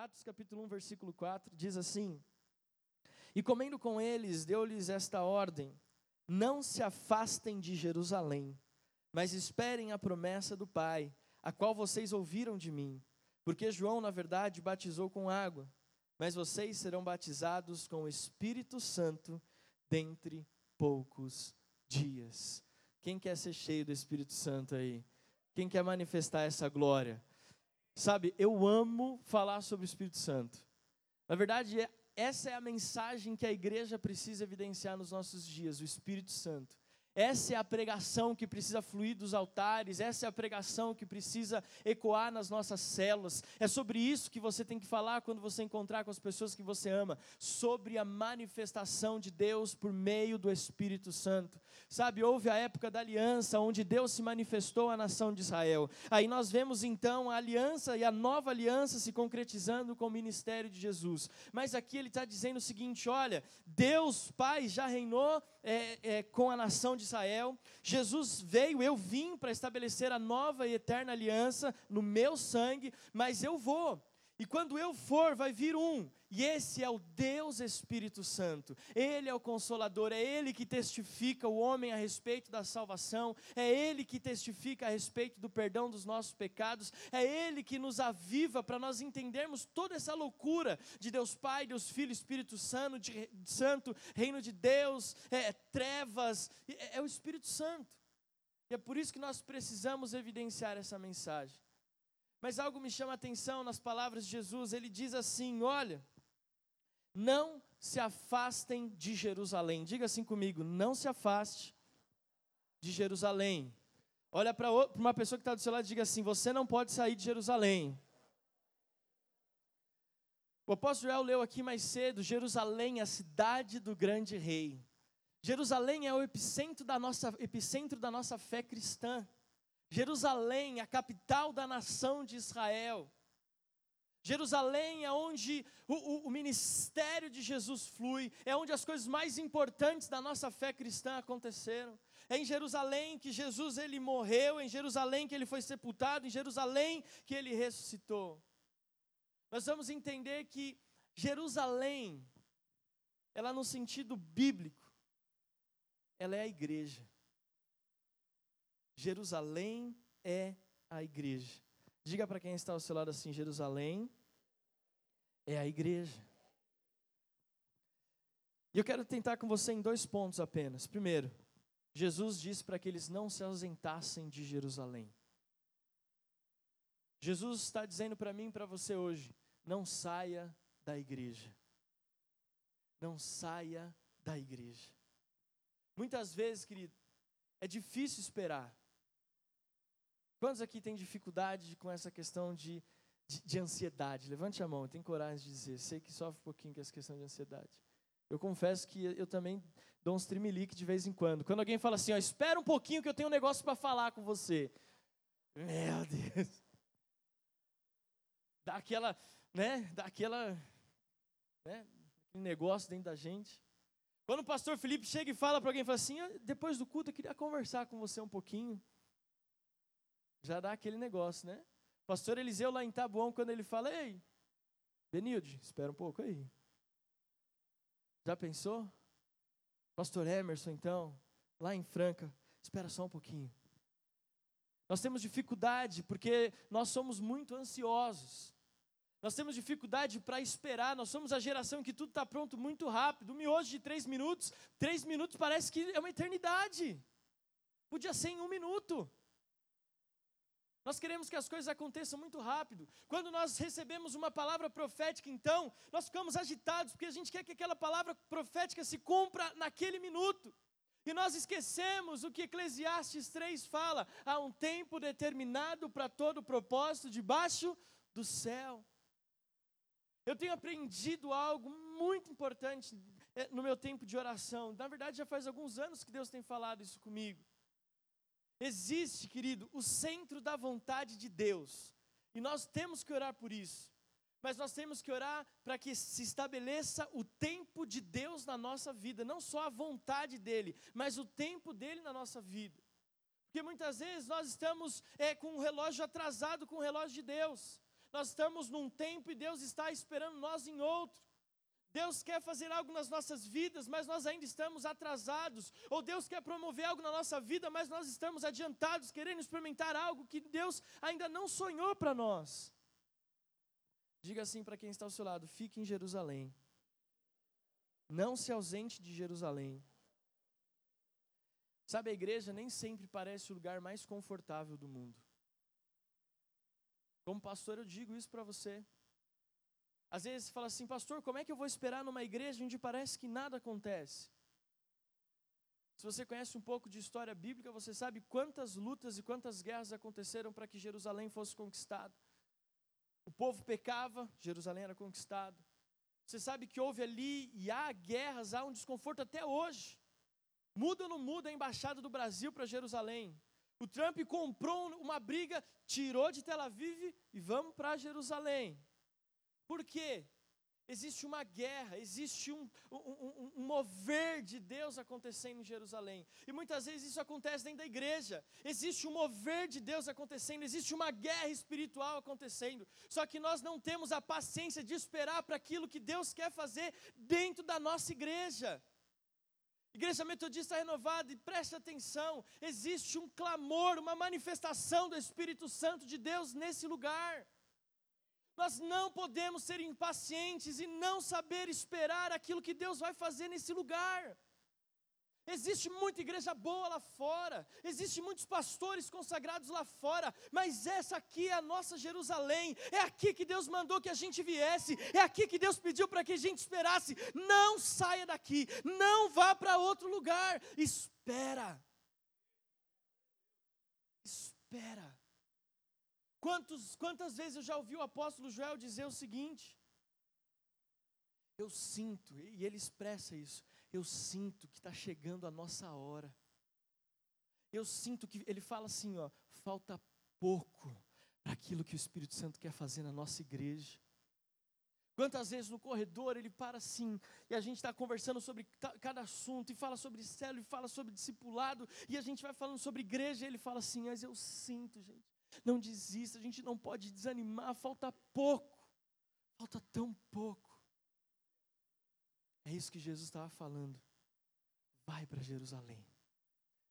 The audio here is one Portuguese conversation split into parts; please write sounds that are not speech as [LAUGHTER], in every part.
Atos capítulo 1, versículo 4, diz assim: E comendo com eles, deu-lhes esta ordem: Não se afastem de Jerusalém, mas esperem a promessa do Pai, a qual vocês ouviram de mim. Porque João, na verdade, batizou com água, mas vocês serão batizados com o Espírito Santo dentre poucos dias. Quem quer ser cheio do Espírito Santo aí? Quem quer manifestar essa glória? Sabe, eu amo falar sobre o Espírito Santo. Na verdade, é, essa é a mensagem que a igreja precisa evidenciar nos nossos dias, o Espírito Santo. Essa é a pregação que precisa fluir dos altares, essa é a pregação que precisa ecoar nas nossas células. É sobre isso que você tem que falar quando você encontrar com as pessoas que você ama, sobre a manifestação de Deus por meio do Espírito Santo. Sabe, houve a época da aliança, onde Deus se manifestou à nação de Israel. Aí nós vemos então a aliança e a nova aliança se concretizando com o ministério de Jesus. Mas aqui ele está dizendo o seguinte: olha, Deus Pai já reinou é, é, com a nação de Israel. Jesus veio, eu vim para estabelecer a nova e eterna aliança no meu sangue, mas eu vou. E quando eu for, vai vir um, e esse é o Deus Espírito Santo. Ele é o consolador, é ele que testifica o homem a respeito da salvação, é ele que testifica a respeito do perdão dos nossos pecados, é ele que nos aviva para nós entendermos toda essa loucura de Deus Pai, Deus Filho, Espírito Santo, de, Santo reino de Deus, é, trevas, é, é o Espírito Santo. E é por isso que nós precisamos evidenciar essa mensagem. Mas algo me chama a atenção nas palavras de Jesus, ele diz assim: olha, não se afastem de Jerusalém. Diga assim comigo: não se afaste de Jerusalém. Olha para uma pessoa que está do seu lado e diga assim: você não pode sair de Jerusalém. O apóstolo Joel leu aqui mais cedo: Jerusalém, a cidade do grande rei. Jerusalém é o epicentro da nossa, epicentro da nossa fé cristã. Jerusalém, a capital da nação de Israel. Jerusalém é onde o, o, o, ministério de Jesus flui, é onde as coisas mais importantes da nossa fé cristã aconteceram. É em Jerusalém que Jesus ele morreu, é em Jerusalém que ele foi sepultado, em Jerusalém que ele ressuscitou. Nós vamos entender que Jerusalém, ela no sentido bíblico, ela é a igreja. Jerusalém é a igreja. Diga para quem está ao seu lado assim: Jerusalém é a igreja. E eu quero tentar com você em dois pontos apenas. Primeiro, Jesus disse para que eles não se ausentassem de Jerusalém. Jesus está dizendo para mim e para você hoje: não saia da igreja. Não saia da igreja. Muitas vezes, querido, é difícil esperar. Quantos aqui têm dificuldade com essa questão de, de, de ansiedade? Levante a mão, tem coragem de dizer. Sei que sofre um pouquinho com essa questão de ansiedade. Eu confesso que eu também dou uns trimelique de vez em quando. Quando alguém fala assim, ó, espera um pouquinho que eu tenho um negócio para falar com você. Meu Deus. Dá aquela, né, dá aquela, né, negócio dentro da gente. Quando o pastor Felipe chega e fala para alguém, fala assim, depois do culto eu queria conversar com você um pouquinho já dá aquele negócio, né? Pastor Eliseu lá em Tabuão, quando ele fala, ei, Benilde, espera um pouco aí. Já pensou? Pastor Emerson, então, lá em Franca, espera só um pouquinho. Nós temos dificuldade porque nós somos muito ansiosos. Nós temos dificuldade para esperar, nós somos a geração que tudo está pronto muito rápido. Um miojo de três minutos, três minutos parece que é uma eternidade. Podia ser em um minuto. Nós queremos que as coisas aconteçam muito rápido. Quando nós recebemos uma palavra profética, então, nós ficamos agitados, porque a gente quer que aquela palavra profética se cumpra naquele minuto. E nós esquecemos o que Eclesiastes 3 fala: há um tempo determinado para todo propósito debaixo do céu. Eu tenho aprendido algo muito importante eh, no meu tempo de oração. Na verdade, já faz alguns anos que Deus tem falado isso comigo. Existe, querido, o centro da vontade de Deus. E nós temos que orar por isso. Mas nós temos que orar para que se estabeleça o tempo de Deus na nossa vida, não só a vontade dele, mas o tempo dele na nossa vida. Porque muitas vezes nós estamos é, com um relógio atrasado com o relógio de Deus. Nós estamos num tempo e Deus está esperando nós em outro. Deus quer fazer algo nas nossas vidas, mas nós ainda estamos atrasados. Ou Deus quer promover algo na nossa vida, mas nós estamos adiantados, querendo experimentar algo que Deus ainda não sonhou para nós. Diga assim para quem está ao seu lado: fique em Jerusalém. Não se ausente de Jerusalém. Sabe, a igreja nem sempre parece o lugar mais confortável do mundo. Como pastor, eu digo isso para você. Às vezes você fala assim, pastor, como é que eu vou esperar numa igreja onde parece que nada acontece? Se você conhece um pouco de história bíblica, você sabe quantas lutas e quantas guerras aconteceram para que Jerusalém fosse conquistada. O povo pecava, Jerusalém era conquistado. Você sabe que houve ali e há guerras, há um desconforto até hoje. Muda ou não muda a embaixada do Brasil para Jerusalém? O Trump comprou uma briga, tirou de Tel Aviv e vamos para Jerusalém. Por quê? Existe uma guerra, existe um, um, um, mover de Deus acontecendo em Jerusalém. E muitas vezes isso acontece dentro da igreja. Existe um mover de Deus acontecendo, existe uma guerra espiritual acontecendo. Só que nós não temos a paciência de esperar para aquilo que Deus quer fazer dentro da nossa igreja. Igreja Metodista Renovada, e preste atenção: existe um clamor, uma manifestação do Espírito Santo de Deus nesse lugar. Nós não podemos ser impacientes e não saber esperar aquilo que Deus vai fazer nesse lugar. Existe muita igreja boa lá fora, existe muitos pastores consagrados lá fora, mas essa aqui é a nossa Jerusalém, é aqui que Deus mandou que a gente viesse, é aqui que Deus pediu para que a gente esperasse. Não saia daqui, não vá para outro lugar, espera. Espera. Quantos, quantas vezes eu já ouvi o apóstolo Joel dizer o seguinte: Eu sinto, e ele expressa isso, eu sinto que está chegando a nossa hora. Eu sinto que, ele fala assim, ó, falta pouco para aquilo que o Espírito Santo quer fazer na nossa igreja. Quantas vezes no corredor ele para assim, e a gente está conversando sobre cada assunto, e fala sobre célula, e fala sobre discipulado, e a gente vai falando sobre igreja, e ele fala assim, mas eu sinto, gente, não desista, a gente não pode desanimar, falta pouco, falta tão pouco. É isso que Jesus estava falando. Vai para Jerusalém,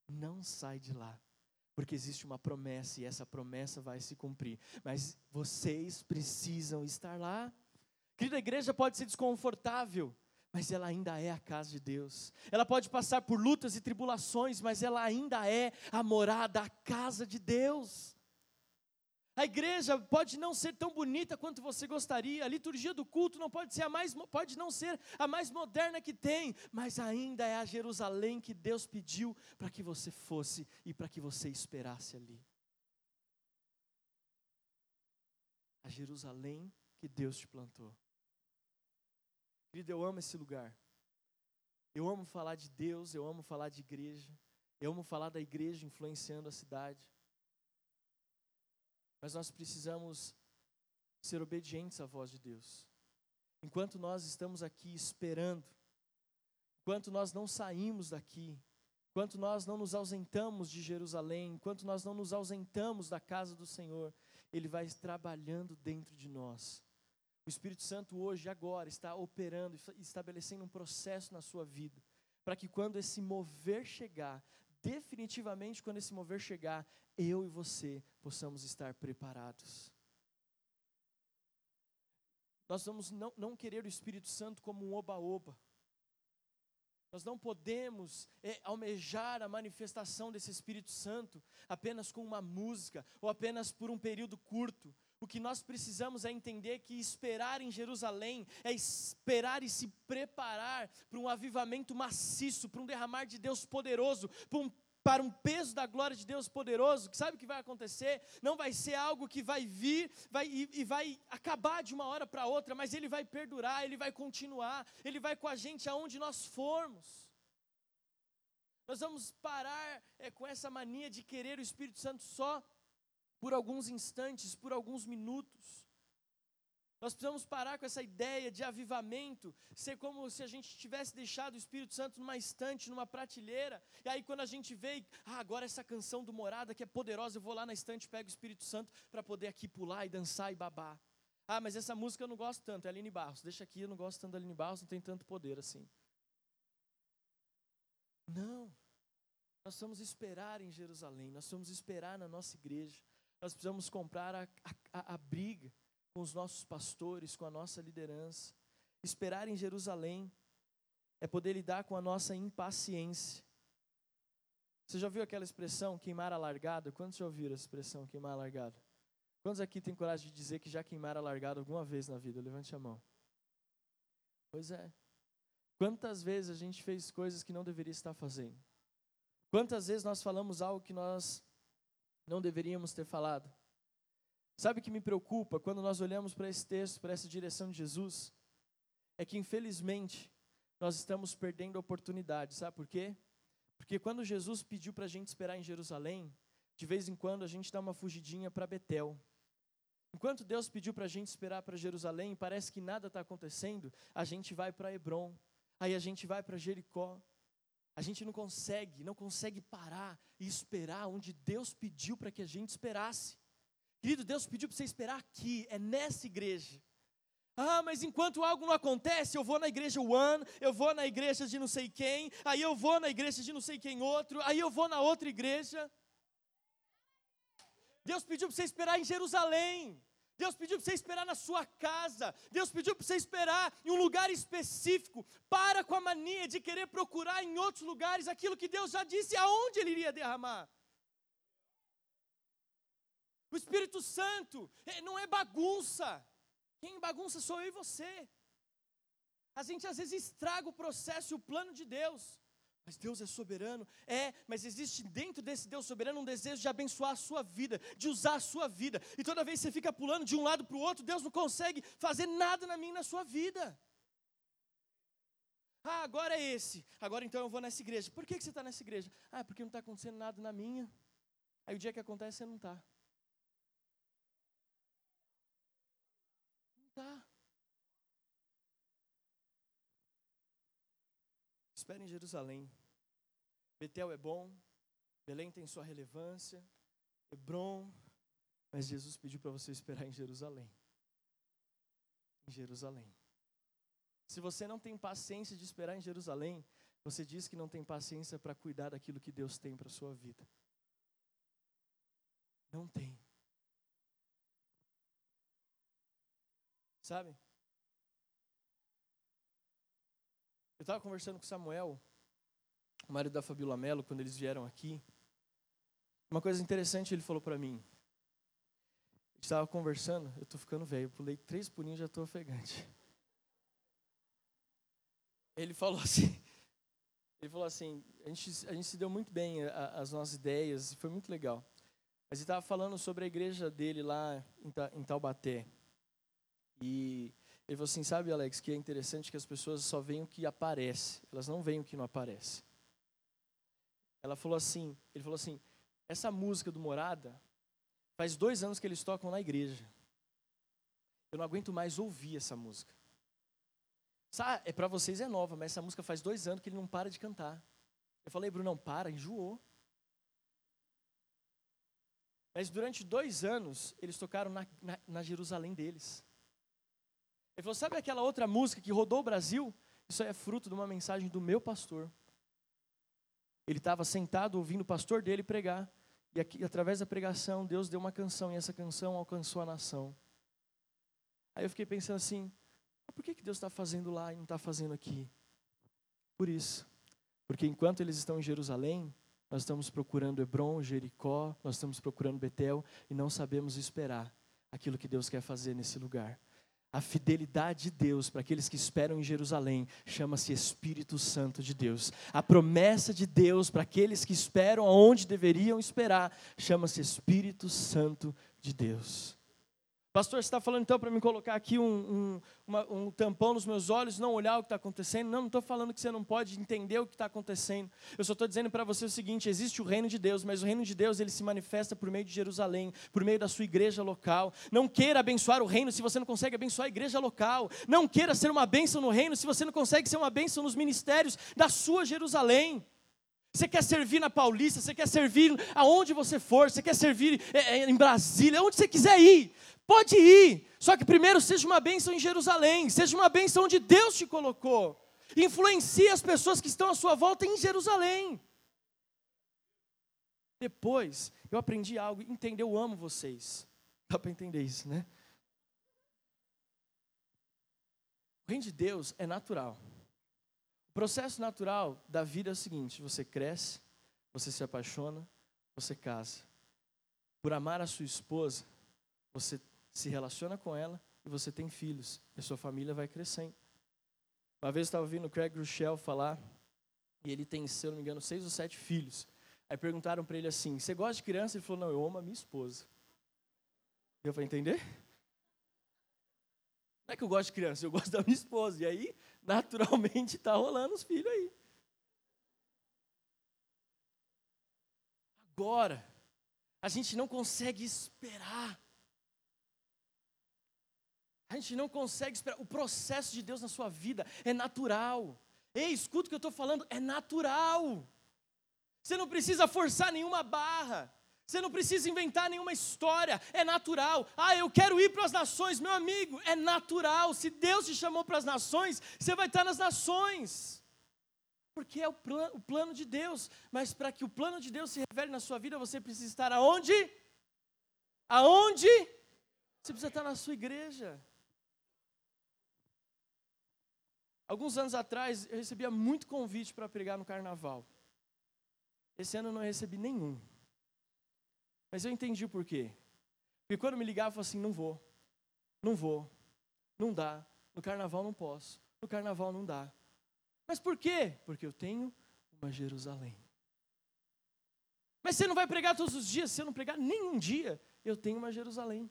não sai de lá, porque existe uma promessa e essa promessa vai se cumprir, mas vocês precisam estar lá. Querida, a igreja pode ser desconfortável, mas ela ainda é a casa de Deus. Ela pode passar por lutas e tribulações, mas ela ainda é a morada, a casa de Deus. A igreja pode não ser tão bonita quanto você gostaria, a liturgia do culto não pode ser a mais pode não ser a mais moderna que tem, mas ainda é a Jerusalém que Deus pediu para que você fosse e para que você esperasse ali. A Jerusalém que Deus te plantou. Querido, eu amo esse lugar. Eu amo falar de Deus, eu amo falar de igreja. Eu amo falar da igreja influenciando a cidade. Mas nós precisamos ser obedientes à voz de Deus. Enquanto nós estamos aqui esperando, enquanto nós não saímos daqui, enquanto nós não nos ausentamos de Jerusalém, enquanto nós não nos ausentamos da casa do Senhor, Ele vai trabalhando dentro de nós. O Espírito Santo hoje, agora, está operando, estabelecendo um processo na sua vida, para que quando esse mover chegar, definitivamente quando esse mover chegar, eu e você possamos estar preparados. Nós vamos não, não querer o Espírito Santo como um oba-oba. Nós não podemos é, almejar a manifestação desse Espírito Santo apenas com uma música ou apenas por um período curto. O que nós precisamos é entender que esperar em Jerusalém é esperar e se preparar para um avivamento maciço, para um derramar de Deus poderoso, para um para um peso da glória de Deus poderoso, que sabe o que vai acontecer? Não vai ser algo que vai vir vai, e, e vai acabar de uma hora para outra, mas ele vai perdurar, ele vai continuar, ele vai com a gente aonde nós formos. Nós vamos parar é, com essa mania de querer o Espírito Santo só por alguns instantes, por alguns minutos. Nós precisamos parar com essa ideia de avivamento, ser como se a gente tivesse deixado o Espírito Santo numa estante, numa prateleira, e aí quando a gente vê, ah, agora essa canção do Morada que é poderosa, eu vou lá na estante, pego o Espírito Santo para poder aqui pular e dançar e babar. Ah, mas essa música eu não gosto tanto, é Aline Barros. Deixa aqui, eu não gosto tanto da Aline Barros, não tem tanto poder assim. Não. Nós vamos esperar em Jerusalém, nós vamos esperar na nossa igreja. Nós precisamos comprar a, a, a briga com os nossos pastores, com a nossa liderança. Esperar em Jerusalém é poder lidar com a nossa impaciência. Você já ouviu aquela expressão queimar a largada? Quantos já ouviram essa expressão queimar a largada? Quantos aqui têm coragem de dizer que já queimaram a largada alguma vez na vida? Levante a mão. Pois é. Quantas vezes a gente fez coisas que não deveria estar fazendo? Quantas vezes nós falamos algo que nós não deveríamos ter falado? Sabe o que me preocupa quando nós olhamos para esse texto, para essa direção de Jesus? É que infelizmente nós estamos perdendo a oportunidade, sabe por quê? Porque quando Jesus pediu para a gente esperar em Jerusalém, de vez em quando a gente dá uma fugidinha para Betel. Enquanto Deus pediu para a gente esperar para Jerusalém, parece que nada está acontecendo, a gente vai para Hebron, aí a gente vai para Jericó. A gente não consegue, não consegue parar e esperar onde Deus pediu para que a gente esperasse. Querido, Deus pediu para você esperar aqui, é nessa igreja. Ah, mas enquanto algo não acontece, eu vou na igreja One, eu vou na igreja de não sei quem, aí eu vou na igreja de não sei quem outro, aí eu vou na outra igreja. Deus pediu para você esperar em Jerusalém. Deus pediu para você esperar na sua casa. Deus pediu para você esperar em um lugar específico. Para com a mania de querer procurar em outros lugares aquilo que Deus já disse aonde Ele iria derramar. O Espírito Santo é, não é bagunça. Quem bagunça sou eu e você. A gente às vezes estraga o processo e o plano de Deus. Mas Deus é soberano? É, mas existe dentro desse Deus soberano um desejo de abençoar a sua vida, de usar a sua vida. E toda vez que você fica pulando de um lado para o outro, Deus não consegue fazer nada na minha na sua vida. Ah, agora é esse. Agora então eu vou nessa igreja. Por que, que você está nessa igreja? Ah, porque não está acontecendo nada na minha. Aí o dia que acontece você não está. Tá. Espere em Jerusalém. Betel é bom, Belém tem sua relevância, Hebron, mas Jesus pediu para você esperar em Jerusalém. Em Jerusalém. Se você não tem paciência de esperar em Jerusalém, você diz que não tem paciência para cuidar daquilo que Deus tem para a sua vida. Não tem. Sabe? Eu estava conversando com Samuel, o marido da Fabiola Mello, quando eles vieram aqui. Uma coisa interessante ele falou para mim. A gente estava conversando, eu estou ficando velho, pulei três pulinhos e já estou ofegante. Ele falou assim, [LAUGHS] ele falou assim, a gente, a gente se deu muito bem a, as nossas ideias, foi muito legal. Mas ele estava falando sobre a igreja dele lá em Taubaté. E ele falou assim: sabe, Alex, que é interessante que as pessoas só veem o que aparece, elas não veem o que não aparece. Ela falou assim: ele falou assim, essa música do Morada, faz dois anos que eles tocam na igreja. Eu não aguento mais ouvir essa música. Sabe, é para vocês é nova, mas essa música faz dois anos que ele não para de cantar. Eu falei, Bruno, não para, enjoou. Mas durante dois anos eles tocaram na, na, na Jerusalém deles. Ele falou: sabe aquela outra música que rodou o Brasil? Isso é fruto de uma mensagem do meu pastor. Ele estava sentado ouvindo o pastor dele pregar. E aqui, através da pregação, Deus deu uma canção, e essa canção alcançou a nação. Aí eu fiquei pensando assim: por que, que Deus está fazendo lá e não está fazendo aqui? Por isso. Porque enquanto eles estão em Jerusalém, nós estamos procurando Hebron, Jericó, nós estamos procurando Betel e não sabemos esperar aquilo que Deus quer fazer nesse lugar. A fidelidade de Deus para aqueles que esperam em Jerusalém chama-se Espírito Santo de Deus. A promessa de Deus para aqueles que esperam aonde deveriam esperar chama-se Espírito Santo de Deus. Pastor, você está falando então para me colocar aqui um, um, uma, um, tampão nos meus olhos, não olhar o que está acontecendo? Não, não estou falando que você não pode entender o que está acontecendo. Eu só estou dizendo para você o seguinte: existe o reino de Deus, mas o reino de Deus ele se manifesta por meio de Jerusalém, por meio da sua igreja local. Não queira abençoar o reino se você não consegue abençoar a igreja local. Não queira ser uma bênção no reino se você não consegue ser uma bênção nos ministérios da sua Jerusalém. Você quer servir na Paulista, você quer servir aonde você for, você quer servir é, é, em Brasília, onde você quiser ir Pode ir, só que primeiro seja uma bênção em Jerusalém, seja uma bênção onde Deus te colocou. Influencie as pessoas que estão à sua volta em Jerusalém. Depois, eu aprendi algo, entender, eu amo vocês. Dá para entender isso, né? O reino de Deus é natural. O processo natural da vida é o seguinte: você cresce, você se apaixona, você casa. Por amar a sua esposa, você se relaciona com ela e você tem filhos. E a sua família vai crescendo. Uma vez eu estava ouvindo o Craig Rochelle falar, e ele tem, se eu não me engano, seis ou sete filhos. Aí perguntaram para ele assim: Você gosta de criança? Ele falou: Não, eu amo a minha esposa. Deu para entender? Não é que eu gosto de criança, eu gosto da minha esposa. E aí, naturalmente, está rolando os filhos aí. Agora, a gente não consegue esperar. A gente não consegue esperar. O processo de Deus na sua vida é natural. Ei, escuta o que eu estou falando, é natural. Você não precisa forçar nenhuma barra. Você não precisa inventar nenhuma história, é natural. Ah, eu quero ir para as nações, meu amigo, é natural. Se Deus te chamou para as nações, você vai estar nas nações. Porque é o, plan, o plano de Deus. Mas para que o plano de Deus se revele na sua vida, você precisa estar aonde? Aonde? Você precisa estar na sua igreja. Alguns anos atrás, eu recebia muito convite para pregar no carnaval. Esse ano eu não recebi nenhum. Mas eu entendi o porquê. Porque quando me ligava, eu falava assim: não vou, não vou, não dá. No carnaval não posso, no carnaval não dá. Mas por quê? Porque eu tenho uma Jerusalém. Mas você não vai pregar todos os dias, se eu não pregar nenhum dia, eu tenho uma Jerusalém.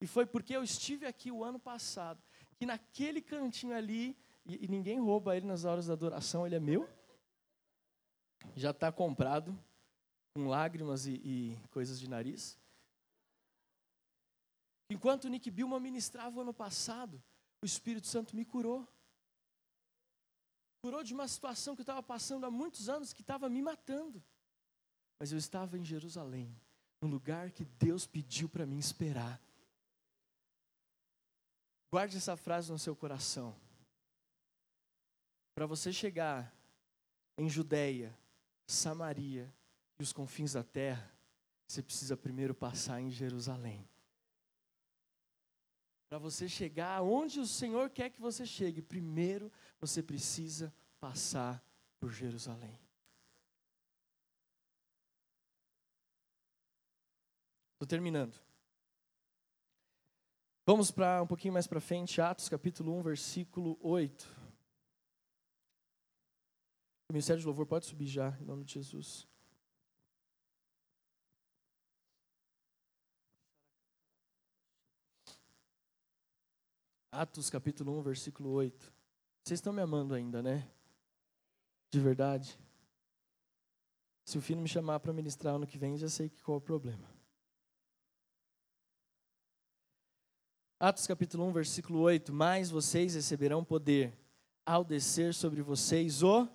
E foi porque eu estive aqui o ano passado, que naquele cantinho ali, e, e ninguém rouba ele nas horas da adoração, ele é meu já está comprado, com lágrimas e, e, coisas de nariz. Enquanto Nick Bilma ministrava o ano passado, o Espírito Santo me curou. Curou de uma situação que eu estava passando há muitos anos, que estava me matando. Mas eu estava em Jerusalém, no lugar que Deus pediu para mim esperar. Guarde essa frase no seu coração. Para você chegar em Judéia, Samaria e os confins da terra, você precisa primeiro passar em Jerusalém. Para você chegar onde o Senhor quer que você chegue, primeiro você precisa passar por Jerusalém. Estou terminando. Vamos para um pouquinho mais para frente, Atos capítulo 1, versículo 8. O Ministério de Louvor pode subir já, em nome de Jesus. Atos capítulo 1, versículo 8. Vocês estão me amando ainda, né? De verdade? Se o filho me chamar para ministrar ano que vem, já sei qual é o problema. Atos capítulo 1, versículo 8. Mas vocês receberão poder ao descer sobre vocês o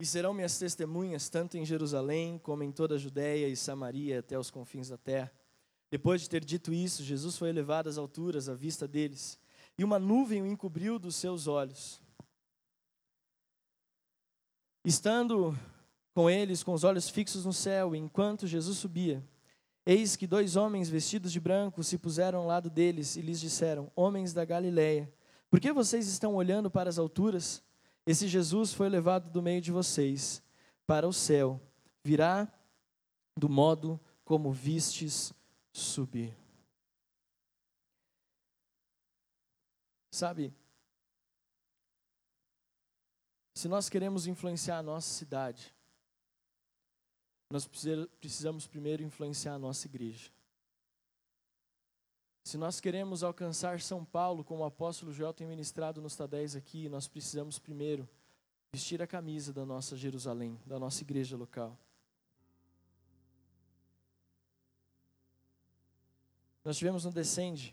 e serão minhas testemunhas tanto em Jerusalém como em toda a Judéia e Samaria até os confins da terra. Depois de ter dito isso, Jesus foi elevado às alturas à vista deles, e uma nuvem o encobriu dos seus olhos. Estando com eles com os olhos fixos no céu, enquanto Jesus subia, eis que dois homens vestidos de branco se puseram ao lado deles e lhes disseram: Homens da Galileia, por que vocês estão olhando para as alturas? Esse Jesus foi levado do meio de vocês para o céu, virá do modo como vistes subir. Sabe, se nós queremos influenciar a nossa cidade, nós precisamos primeiro influenciar a nossa igreja. Se nós queremos alcançar São Paulo, como o apóstolo Joel tem ministrado nos Tadéis aqui, nós precisamos primeiro vestir a camisa da nossa Jerusalém, da nossa igreja local. Nós tivemos no Descende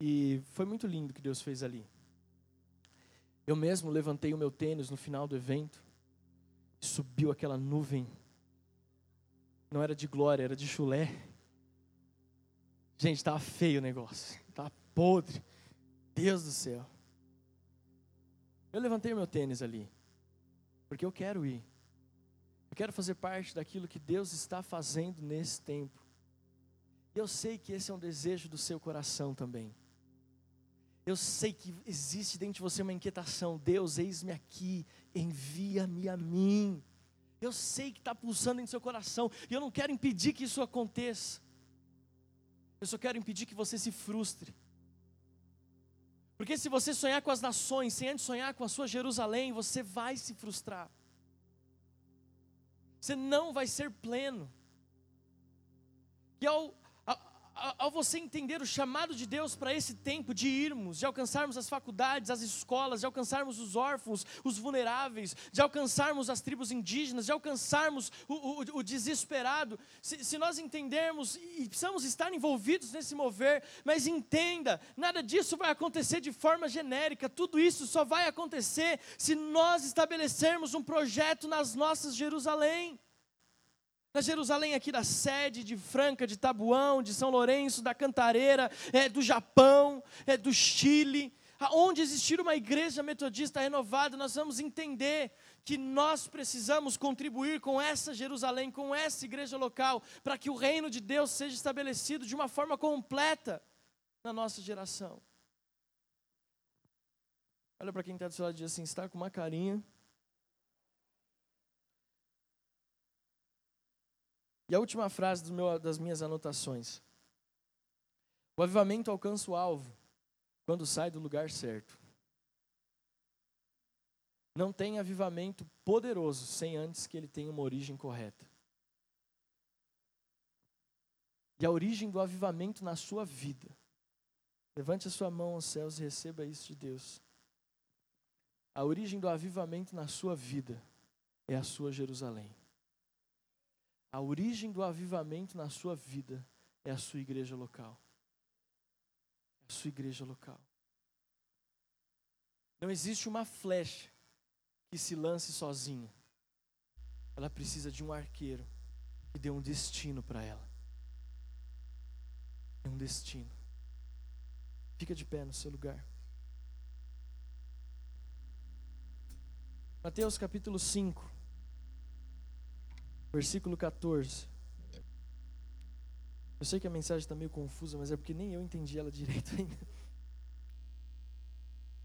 e foi muito lindo o que Deus fez ali. Eu mesmo levantei o meu tênis no final do evento, subiu aquela nuvem Não era de glória, era de chulé. Gente, estava feio o negócio. Estava podre. Deus do céu. Eu levantei meu tênis ali. Porque eu quero ir. Eu quero fazer parte daquilo que Deus está fazendo nesse tempo. Eu sei que esse é um desejo do seu coração também. Eu sei que existe dentro de você uma inquietação. Deus, eis-me aqui, envia-me a mim. Eu sei que está pulsando em seu coração, e eu não quero impedir que isso aconteça. Eu só quero impedir que você se frustre. Porque se você sonhar com as nações, sem antes sonhar com a sua Jerusalém, você vai se frustrar. Você não vai ser pleno. E ao ao você entender o chamado de Deus para esse tempo de irmos, de alcançarmos as faculdades, as escolas, de alcançarmos os órfãos, os vulneráveis, de alcançarmos as tribos indígenas, de alcançarmos o, o, o desesperado, se, se, nós entendermos e precisamos estar envolvidos nesse mover, mas entenda, nada disso vai acontecer de forma genérica, tudo isso só vai acontecer se nós estabelecermos um projeto nas nossas Jerusalém na Jerusalém aqui da sede, de Franca, de Tabuão, de São Lourenço, da Cantareira, é, do Japão, é, do Chile, aonde existir uma igreja metodista renovada, nós vamos entender que nós precisamos contribuir com essa Jerusalém, com essa igreja local, para que o reino de Deus seja estabelecido de uma forma completa na nossa geração. Olha para quem está do seu lado e diz assim: está com uma carinha E a última frase meu, das minhas anotações. O avivamento alcança o alvo quando sai do lugar certo. Não tem avivamento poderoso sem antes que ele tenha uma origem correta. E a origem do avivamento na sua vida. Levante a sua mão aos céus e receba isso de Deus. A origem do avivamento na sua vida é a sua Jerusalém. A origem do avivamento na sua vida é a sua igreja local. É a sua igreja local. Não existe uma flecha que se lance sozinha. Ela precisa de um arqueiro que dê um destino para ela. É um destino. Fica de pé no seu lugar. Mateus capítulo 5 versículo 14. Eu sei que a mensagem está meio confusa, mas é porque nem eu entendi ela direito [LAUGHS] ainda.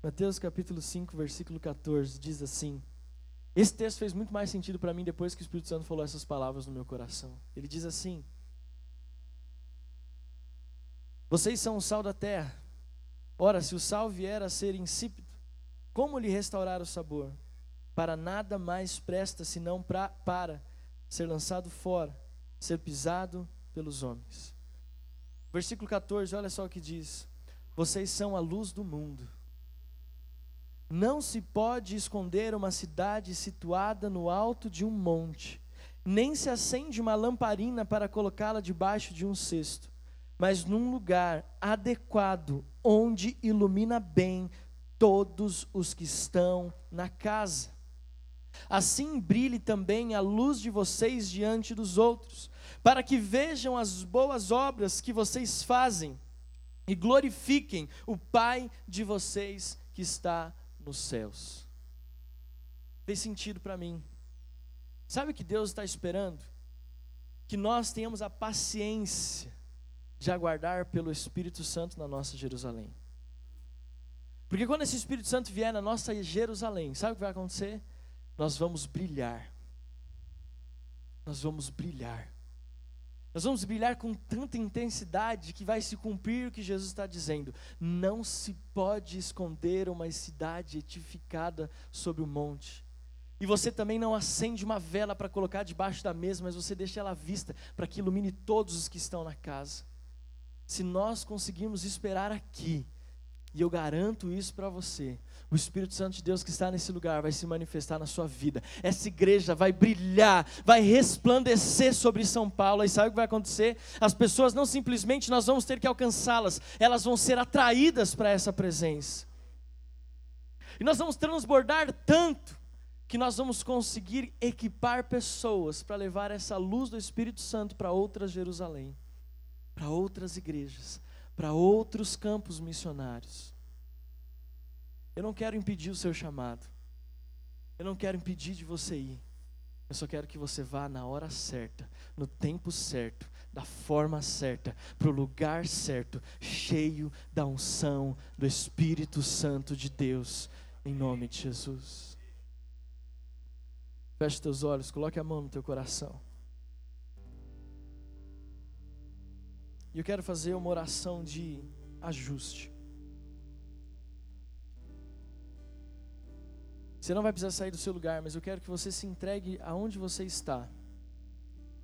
Mateus capítulo 5, versículo 14 diz assim: Esse texto fez muito mais sentido para mim depois que o Espírito Santo falou essas palavras no meu coração. Ele diz assim: Vocês são o sal da terra. Ora, se o sal vier a ser insípido, como lhe restaurar o sabor? Para nada mais presta senão pra, para ser lançado fora, ser pisado pelos homens. Versículo 14, olha só o que diz: Vocês são a luz do mundo. Não se pode esconder uma cidade situada no alto de um monte, nem se acende uma lamparina para colocá-la debaixo de um cesto, mas num lugar adequado, onde ilumina bem todos os que estão na casa. Assim brilhe também a luz de vocês diante dos outros, para que vejam as boas obras que vocês fazem e glorifiquem o Pai de vocês que está nos céus. Fez sentido para mim. Sabe o que Deus está esperando? Que nós tenhamos a paciência de aguardar pelo Espírito Santo na nossa Jerusalém. Porque quando esse Espírito Santo vier na nossa Jerusalém, sabe o que vai acontecer? Nós vamos brilhar. Nós vamos brilhar. Nós vamos brilhar com tanta intensidade que vai se cumprir o que Jesus está dizendo. Não se pode esconder uma cidade edificada sobre o monte. E você também não acende uma vela para colocar debaixo da mesa, mas você deixa ela à vista para que ilumine todos os que estão na casa. Se nós conseguirmos esperar aqui, e eu garanto isso para você, o Espírito Santo de Deus que está nesse lugar vai se manifestar na sua vida. Essa igreja vai brilhar, vai resplandecer sobre São Paulo. E sabe o que vai acontecer? As pessoas não simplesmente nós vamos ter que alcançá-las, elas vão ser atraídas para essa presença. E nós vamos transbordar tanto que nós vamos conseguir equipar pessoas para levar essa luz do Espírito Santo para outras Jerusalém, para outras igrejas, para outros campos missionários. Eu não quero impedir o seu chamado. Eu não quero impedir de você ir. Eu só quero que você vá na hora certa, no tempo certo, da forma certa, para o lugar certo, cheio da unção do Espírito Santo de Deus, em nome de Jesus. Feche teus olhos, coloque a mão no teu coração. E eu quero fazer uma oração de ajuste. Você não vai precisar sair do seu lugar, mas eu quero que você se entregue aonde você está.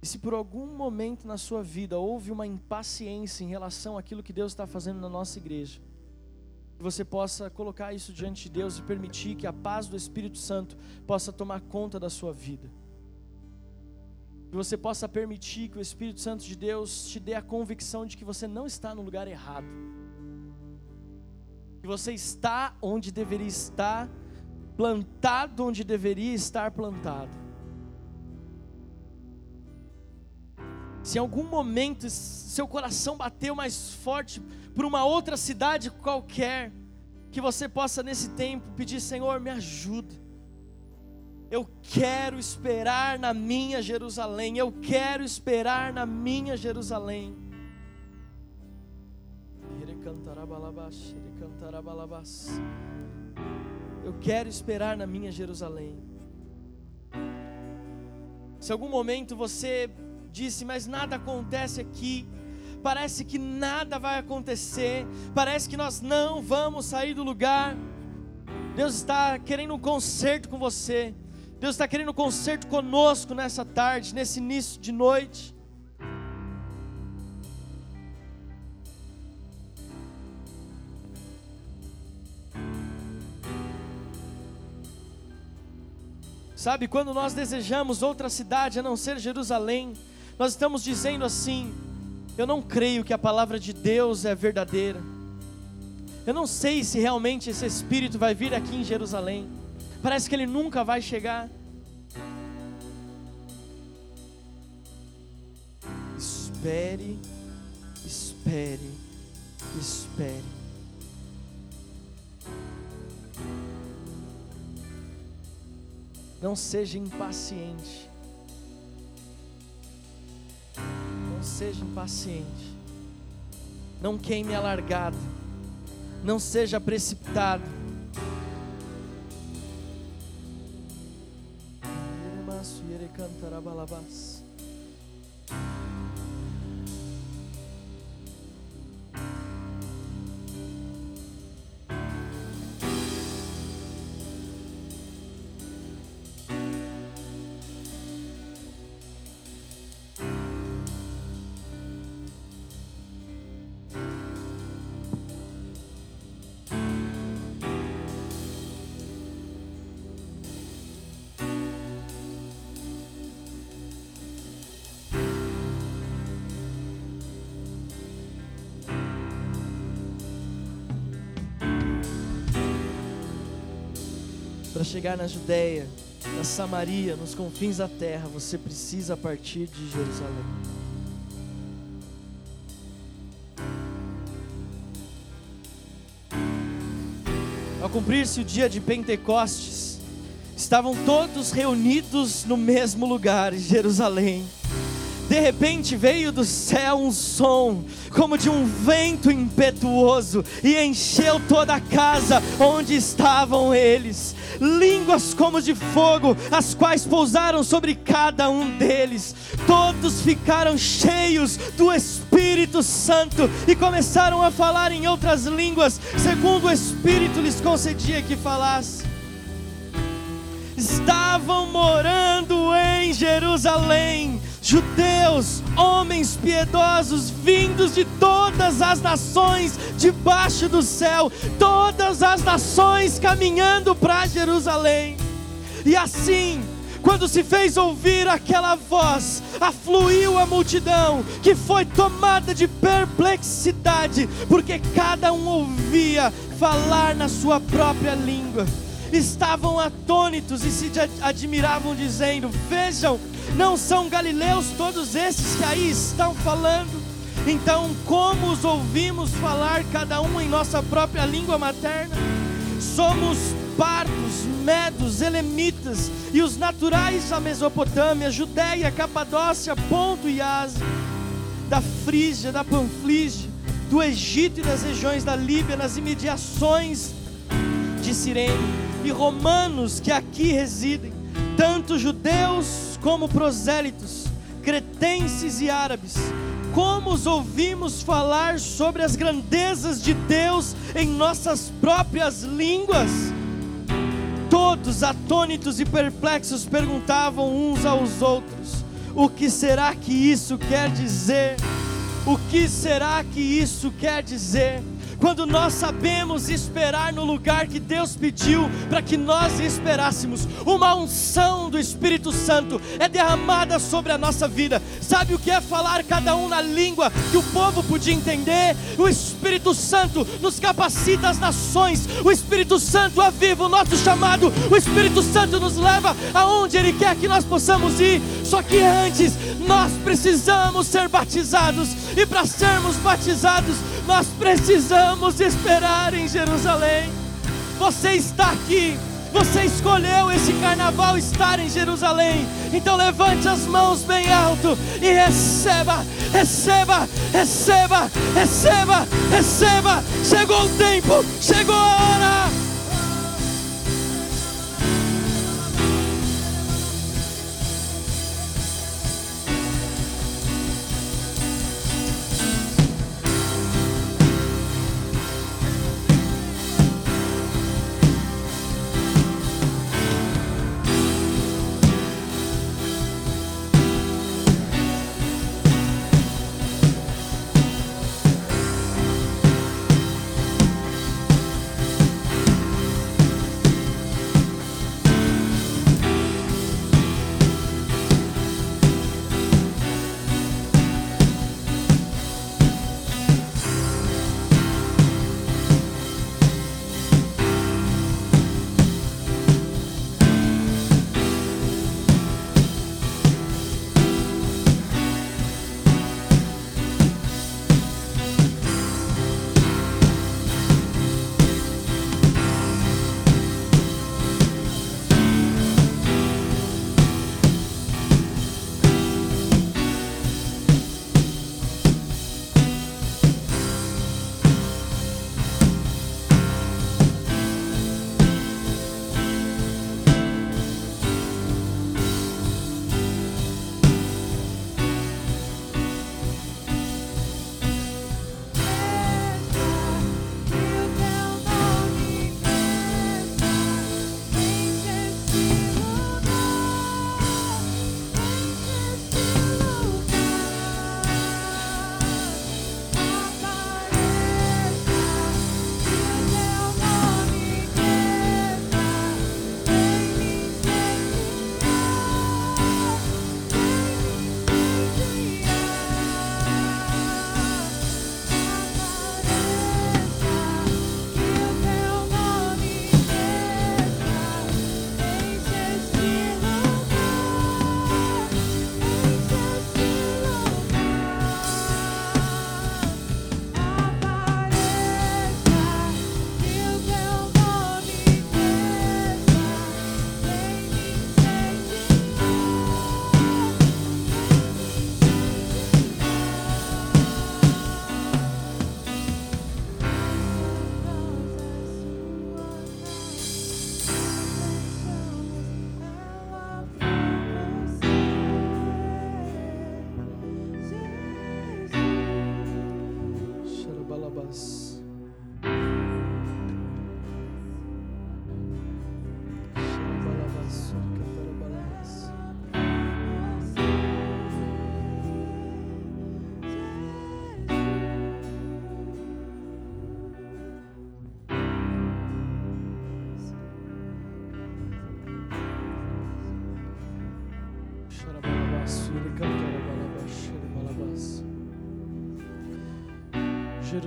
E se por algum momento na sua vida houve uma impaciência em relação àquilo que Deus está fazendo na nossa igreja, que você possa colocar isso diante de Deus e permitir que a paz do Espírito Santo possa tomar conta da sua vida. Que você possa permitir que o Espírito Santo de Deus te dê a convicção de que você não está no lugar errado. Que você está onde deveria estar, plantado onde deveria estar plantado. Se em algum momento seu coração bateu mais forte por uma outra cidade qualquer, que você possa nesse tempo pedir: Senhor, me ajuda. Eu quero esperar na minha Jerusalém, eu quero esperar na minha Jerusalém. Eu quero esperar na minha Jerusalém. Se algum momento você disse, mas nada acontece aqui, parece que nada vai acontecer, parece que nós não vamos sair do lugar. Deus está querendo um concerto com você, Deus está querendo um concerto conosco nessa tarde, nesse início de noite. Sabe, quando nós desejamos outra cidade a não ser Jerusalém, nós estamos dizendo assim: eu não creio que a palavra de Deus é verdadeira. Eu não sei se realmente esse Espírito vai vir aqui em Jerusalém. Parece que ele nunca vai chegar. Espere, espere, espere. Não seja impaciente. seja impaciente, não queime a largada, não seja precipitado. Cantarabalabaço. Para chegar na Judéia, na Samaria, nos confins da terra, você precisa partir de Jerusalém. Ao cumprir-se o dia de Pentecostes, estavam todos reunidos no mesmo lugar, Jerusalém. De repente veio do céu um som, como de um vento impetuoso, e encheu toda a casa onde estavam eles. Línguas como de fogo, as quais pousaram sobre cada um deles. Todos ficaram cheios do Espírito Santo e começaram a falar em outras línguas, segundo o Espírito lhes concedia que falasse estavam morando em Jerusalém judeus, homens piedosos, vindos de todas as nações debaixo do céu, todas as nações caminhando para Jerusalém. E assim, quando se fez ouvir aquela voz, afluiu a multidão, que foi tomada de perplexidade, porque cada um ouvia falar na sua própria língua estavam atônitos e se admiravam, dizendo: Vejam, não são galileus todos esses que aí estão falando? Então, como os ouvimos falar, cada um em nossa própria língua materna? Somos partos, medos, elemitas e os naturais da Mesopotâmia, Judéia, Capadócia, Ponto e Ásia, da Frígia, da Panflígia, do Egito e das regiões da Líbia, nas imediações de Cirene, e romanos que aqui residem, tanto judeus como prosélitos, cretenses e árabes como os ouvimos falar sobre as grandezas de Deus em nossas próprias línguas. Todos, atônitos e perplexos, perguntavam uns aos outros: O que será que isso quer dizer? O que será que isso quer dizer? Quando nós sabemos esperar no lugar que Deus pediu para que nós esperássemos, uma unção do Espírito Santo é derramada sobre a nossa vida. Sabe o que é falar cada um na língua que o povo podia entender? O Espírito Santo nos capacita as nações, o Espírito Santo aviva o nosso chamado, o Espírito Santo nos leva aonde Ele quer que nós possamos ir. Só que antes nós precisamos ser batizados, e para sermos batizados, nós precisamos esperar em Jerusalém. Você está aqui, você escolheu esse carnaval estar em Jerusalém. Então levante as mãos bem alto e receba, receba, receba, receba, receba. Chegou o tempo, chegou a hora.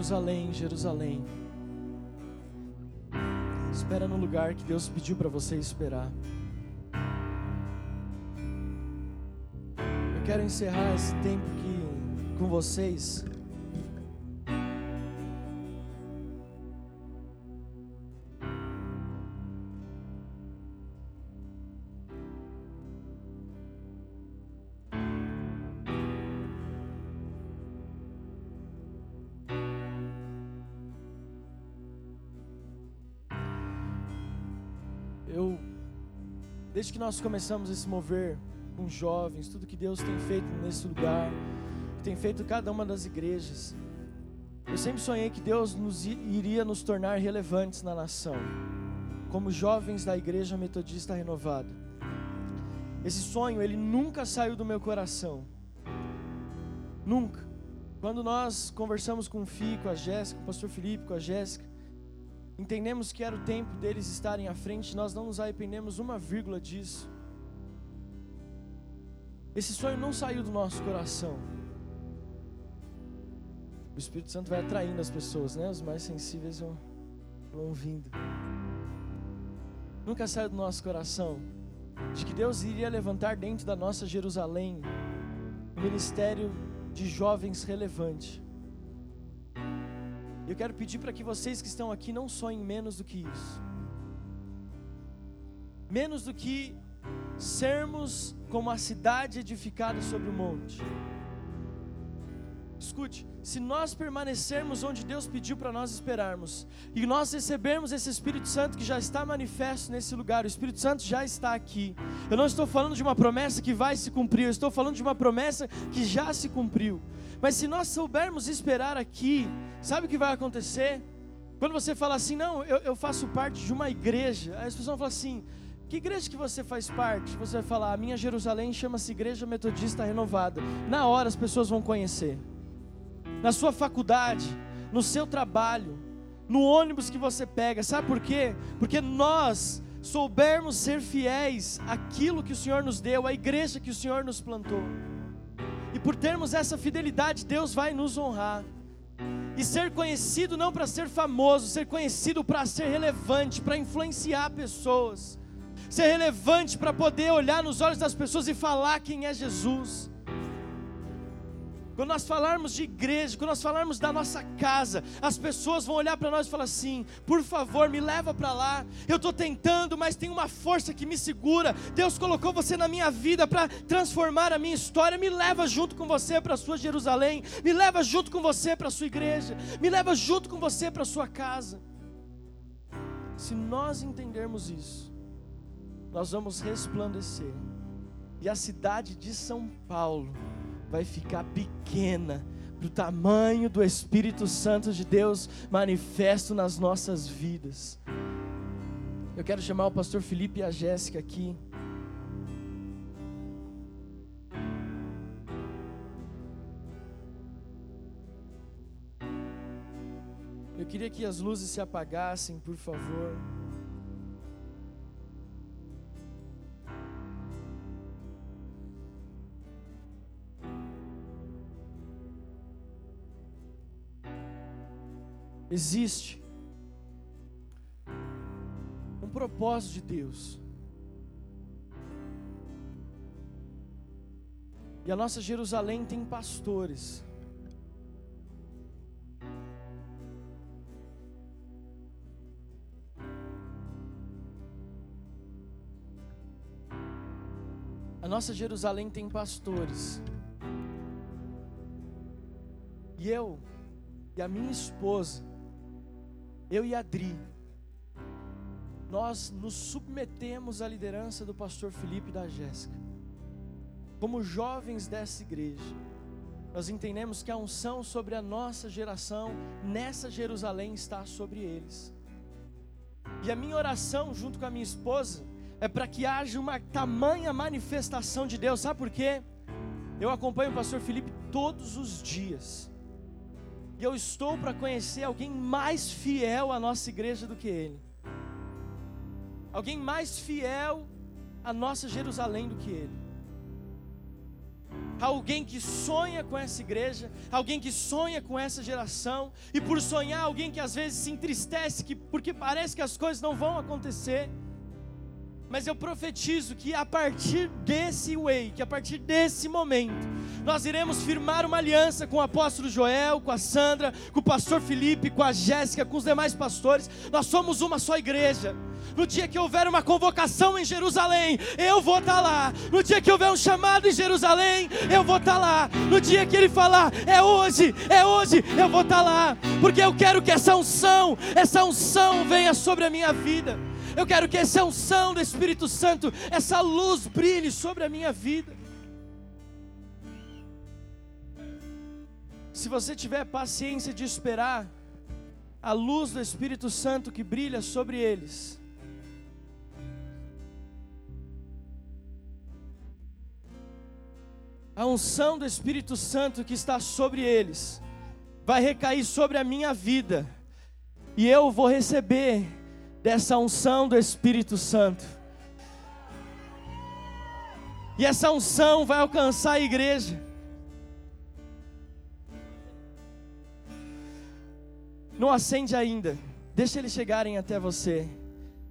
Jerusalém, Jerusalém. Espera no lugar que Deus pediu para você esperar. Eu quero encerrar esse tempo aqui com vocês. Desde que nós começamos a se mover com jovens, tudo que Deus tem feito nesse lugar, tem feito cada uma das igrejas, eu sempre sonhei que Deus nos iria nos tornar relevantes na nação, como jovens da Igreja Metodista Renovada. Esse sonho, ele nunca saiu do meu coração. Nunca. Quando nós conversamos com o Fih, com a Jéssica, com o pastor Felipe, com a Jéssica, entendemos que era o tempo deles estarem à frente, nós não nos arrependemos uma vírgula disso. Esse sonho não saiu do nosso coração. O Espírito Santo vai atraindo as pessoas, né? Os mais sensíveis vão, vão vindo. Nunca saiu do nosso coração de que Deus iria levantar dentro da nossa Jerusalém um ministério de jovens relevante eu quero pedir para que vocês que estão aqui não sonhem menos do que isso. Menos do que sermos como a cidade edificada sobre o monte. Escute, se nós permanecermos onde Deus pediu para nós esperarmos, e nós recebermos esse Espírito Santo que já está manifesto nesse lugar, o Espírito Santo já está aqui. Eu não estou falando de uma promessa que vai se cumprir, eu estou falando de uma promessa que já se cumpriu. Mas se nós soubermos esperar aqui, sabe o que vai acontecer? Quando você fala assim, não, eu, eu faço parte de uma igreja, aí as pessoas vão falar assim, que igreja que você faz parte? Você vai falar, a minha Jerusalém chama-se Igreja Metodista Renovada. Na hora as pessoas vão conhecer. Na sua faculdade, no seu trabalho, no ônibus que você pega. Sabe por quê? Porque nós soubermos ser fiéis àquilo que o Senhor nos deu, à igreja que o Senhor nos plantou. E por termos essa fidelidade, Deus vai nos honrar. E ser conhecido não para ser famoso, ser conhecido para ser relevante, para influenciar pessoas. Ser relevante para poder olhar nos olhos das pessoas e falar quem é Jesus. Quando nós falarmos de igreja, quando nós falarmos da nossa casa, as pessoas vão olhar para nós e falar assim: por favor, me leva para lá. Eu estou tentando, mas tem uma força que me segura. Deus colocou você na minha vida para transformar a minha história. Me leva junto com você para a sua Jerusalém. Me leva junto com você para a sua igreja. Me leva junto com você para a sua casa. Se nós entendermos isso, nós vamos resplandecer. E a cidade de São Paulo vai ficar pequena para o tamanho do Espírito Santo de Deus manifesto nas nossas vidas. Eu quero chamar o pastor Felipe e a Jéssica aqui. Eu queria que as luzes se apagassem, por favor. Existe um propósito de Deus. E a nossa Jerusalém tem pastores. A nossa Jerusalém tem pastores. E eu e a minha esposa eu e a Adri, nós nos submetemos à liderança do pastor Felipe e da Jéssica. Como jovens dessa igreja, nós entendemos que a unção sobre a nossa geração, nessa Jerusalém, está sobre eles. E a minha oração, junto com a minha esposa, é para que haja uma tamanha manifestação de Deus. Sabe por quê? Eu acompanho o pastor Felipe todos os dias. E eu estou para conhecer alguém mais fiel à nossa igreja do que ele. Alguém mais fiel à nossa Jerusalém do que ele. alguém que sonha com essa igreja, alguém que sonha com essa geração, e por sonhar, alguém que às vezes se entristece que, porque parece que as coisas não vão acontecer. Mas eu profetizo que a partir desse way, que a partir desse momento, nós iremos firmar uma aliança com o apóstolo Joel, com a Sandra, com o pastor Felipe, com a Jéssica, com os demais pastores. Nós somos uma só igreja. No dia que houver uma convocação em Jerusalém, eu vou estar tá lá. No dia que houver um chamado em Jerusalém, eu vou estar tá lá. No dia que ele falar, é hoje, é hoje, eu vou estar tá lá. Porque eu quero que essa unção, essa unção venha sobre a minha vida. Eu quero que essa unção do Espírito Santo, essa luz brilhe sobre a minha vida. Se você tiver paciência de esperar a luz do Espírito Santo que brilha sobre eles, a unção do Espírito Santo que está sobre eles vai recair sobre a minha vida, e eu vou receber dessa unção do Espírito Santo. E essa unção vai alcançar a igreja. Não acende ainda. Deixa eles chegarem até você.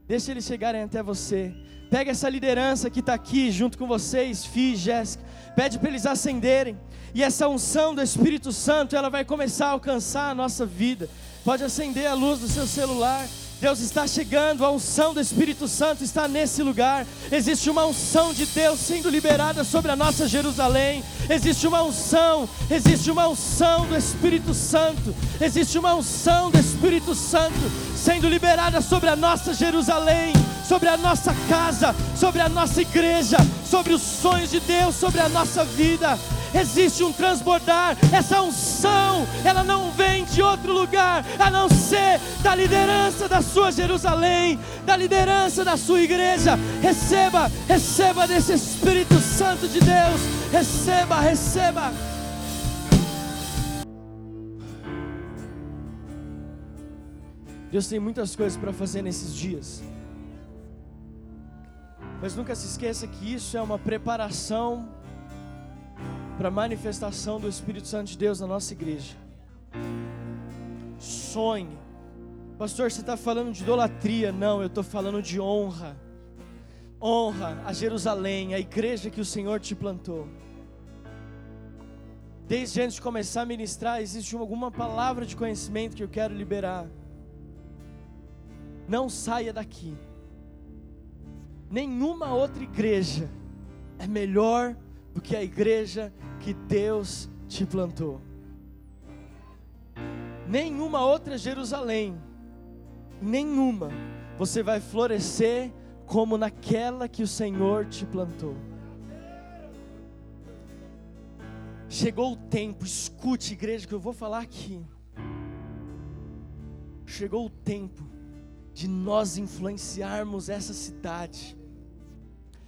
Deixa eles chegarem até você. Pega essa liderança que está aqui junto com vocês, Fi Jéssica. Pede para eles acenderem. E essa unção do Espírito Santo, ela vai começar a alcançar a nossa vida. Pode acender a luz do seu celular. Deus está chegando, a unção do Espírito Santo está nesse lugar. Existe uma unção de Deus sendo liberada sobre a nossa Jerusalém. Existe uma unção, existe uma unção do Espírito Santo. Existe uma unção do Espírito Santo sendo liberada sobre a nossa Jerusalém, sobre a nossa casa, sobre a nossa igreja, sobre os sonhos de Deus, sobre a nossa vida existe um transbordar. Essa unção, ela não vem de outro lugar a não ser da liderança da sua Jerusalém, da liderança da sua igreja. Receba, receba desse Espírito Santo de Deus. Receba, receba. Deus tem muitas coisas para fazer nesses dias. Mas nunca se esqueça que isso é uma preparação para a manifestação do Espírito Santo de Deus na nossa igreja. Sonhe. Pastor, você está falando de idolatria? Não, eu estou falando de honra. Honra a Jerusalém, a igreja que o Senhor te plantou. Desde antes de começar a ministrar, existe alguma palavra de conhecimento que eu quero liberar. Não saia daqui. Nenhuma outra igreja é melhor do que a igreja que Deus te plantou. Nenhuma outra Jerusalém, nenhuma, você vai florescer como naquela que o Senhor te plantou. Chegou o tempo, escute, igreja, que eu vou falar aqui. Chegou o tempo de nós influenciarmos essa cidade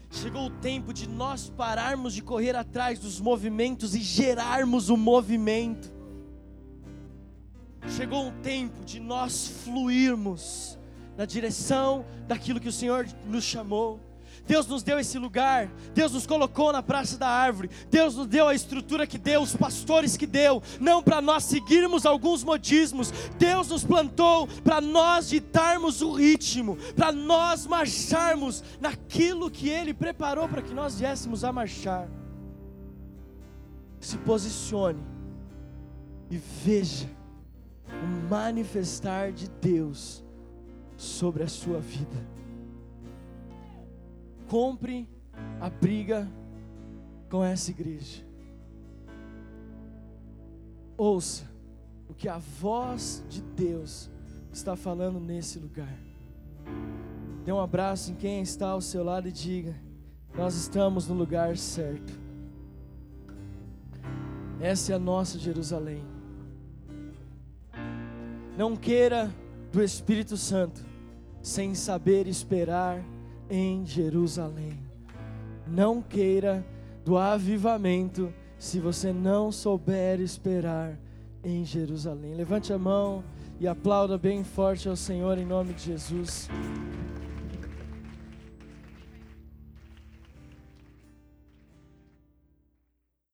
Chegou o tempo de nós pararmos de correr atrás dos movimentos e gerarmos o movimento. Chegou o tempo de nós fluirmos na direção daquilo que o Senhor nos chamou. Deus nos deu esse lugar, Deus nos colocou na praça da árvore, Deus nos deu a estrutura que deu, os pastores que deu, não para nós seguirmos alguns modismos, Deus nos plantou para nós ditarmos o ritmo, para nós marcharmos naquilo que Ele preparou para que nós viéssemos a marchar. Se posicione e veja o manifestar de Deus sobre a sua vida compre a briga com essa igreja. Ouça o que a voz de Deus está falando nesse lugar. Dê um abraço em quem está ao seu lado e diga: Nós estamos no lugar certo. Essa é a nossa Jerusalém. Não queira do Espírito Santo sem saber esperar em Jerusalém. Não queira do avivamento se você não souber esperar em Jerusalém. Levante a mão e aplauda bem forte ao Senhor em nome de Jesus.